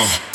Uh.